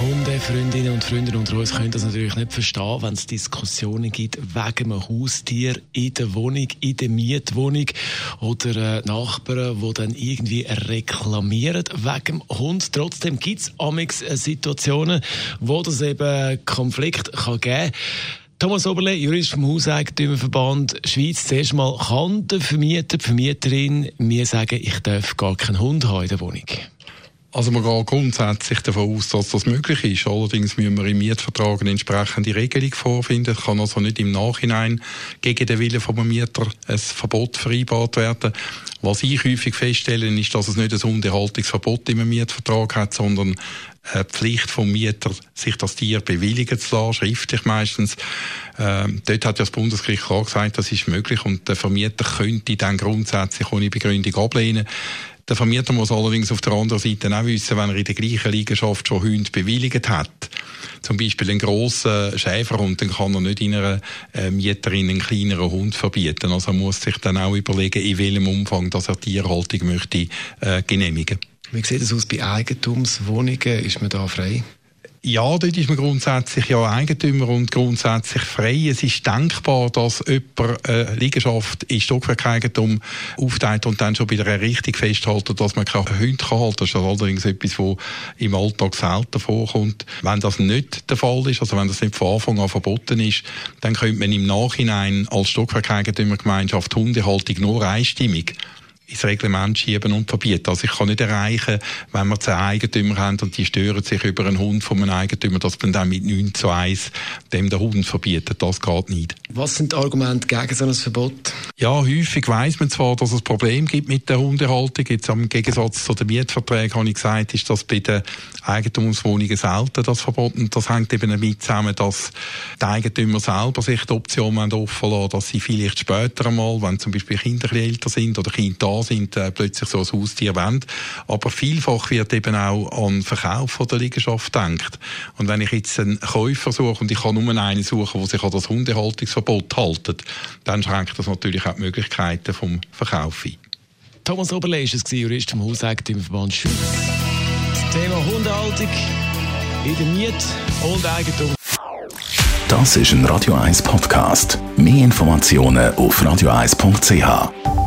Hundefreundinnen und Freunde unter uns können das natürlich nicht verstehen, wenn es Diskussionen gibt wegen einem Haustier in der Wohnung, in der Mietwohnung oder äh, Nachbarn, die dann irgendwie reklamieren wegen dem Hund. Trotzdem gibt es amix äh, Situationen, wo das eben Konflikt kann geben Thomas Oberle, Jurist vom Hauseigentümerverband Schweiz. Zuerst mal, kann der Vermieter, die Vermieterin mir sagen, ich darf gar keinen Hund haben in der Wohnung? Also man geht grundsätzlich davon aus, dass das möglich ist. Allerdings müssen wir im Mietvertrag eine entsprechende Regelung vorfinden. Es kann also nicht im Nachhinein gegen den Willen vom Mieter ein Verbot vereinbart werden. Was ich häufig feststelle, ist, dass es nicht ein Unterhaltungsverbot im Mietvertrag hat, sondern eine Pflicht vom Mieter, sich das Tier bewilligen zu lassen, schriftlich meistens. Ähm, dort hat ja das Bundesgericht klar gesagt, das ist möglich und der Vermieter könnte dann grundsätzlich ohne Begründung ablehnen. Der Vermieter muss allerdings auf der anderen Seite auch wissen, wenn er in der gleichen Liegenschaft schon Hunde bewilligt hat, zum Beispiel einen grossen Schäferhund, dann kann er nicht in einer äh, Mieterin einen kleineren Hund verbieten. Also er muss sich dann auch überlegen, in welchem Umfang dass er Tierhaltung möchte äh, genehmigen. Wie sieht es aus bei Eigentumswohnungen? Ist man da frei? Ja, dort ist man grundsätzlich ja Eigentümer und grundsätzlich frei. Es ist denkbar, dass jemand eine Liegenschaft in Stockwerkeigentum aufteilt und dann schon bei der Errichtung festhält, dass man keine Hunde halten kann. Das ist allerdings etwas, was im Alltag selten vorkommt. Wenn das nicht der Fall ist, also wenn das nicht von Anfang an verboten ist, dann könnte man im Nachhinein als Stockwerkeigentümergemeinschaft Hundehaltung nur einstimmig ins Reglement schieben und verbieten. Also ich kann nicht erreichen, wenn wir zehn Eigentümer haben und die stören sich über einen Hund von einem Eigentümer, dass man dann mit 9 zu 1 dem den Hund verbietet. Das geht nicht. Was sind die Argumente gegen so ein Verbot? Ja, häufig weiss man zwar, dass es Probleme gibt mit der Hundehaltung. Jetzt im Gegensatz zu den Mietverträgen habe ich gesagt, ist das bei den Eigentumswohnungen selten das Verbot. Und das hängt eben damit zusammen, dass die Eigentümer selber sich die Option offen lassen, dass sie vielleicht später einmal, wenn zum Beispiel Kinder älter sind oder Kinder da sind, äh, plötzlich so ein Haustier wollen. Aber vielfach wird eben auch an Verkauf der Liegenschaft gedacht. Und wenn ich jetzt einen Käufer suche und ich kann nur einen suchen, der sich an das Hundehaltungsverbot hält, dann schränkt das natürlich auch die Möglichkeiten vom Verkauf ein. Thomas Oberle ist es, Jurist vom Hauseigentümerverband Schweiz. Das Thema Hundehaltung in der Miet- und Eigentum. Das ist ein Radio 1 Podcast. Mehr Informationen auf radio1.ch.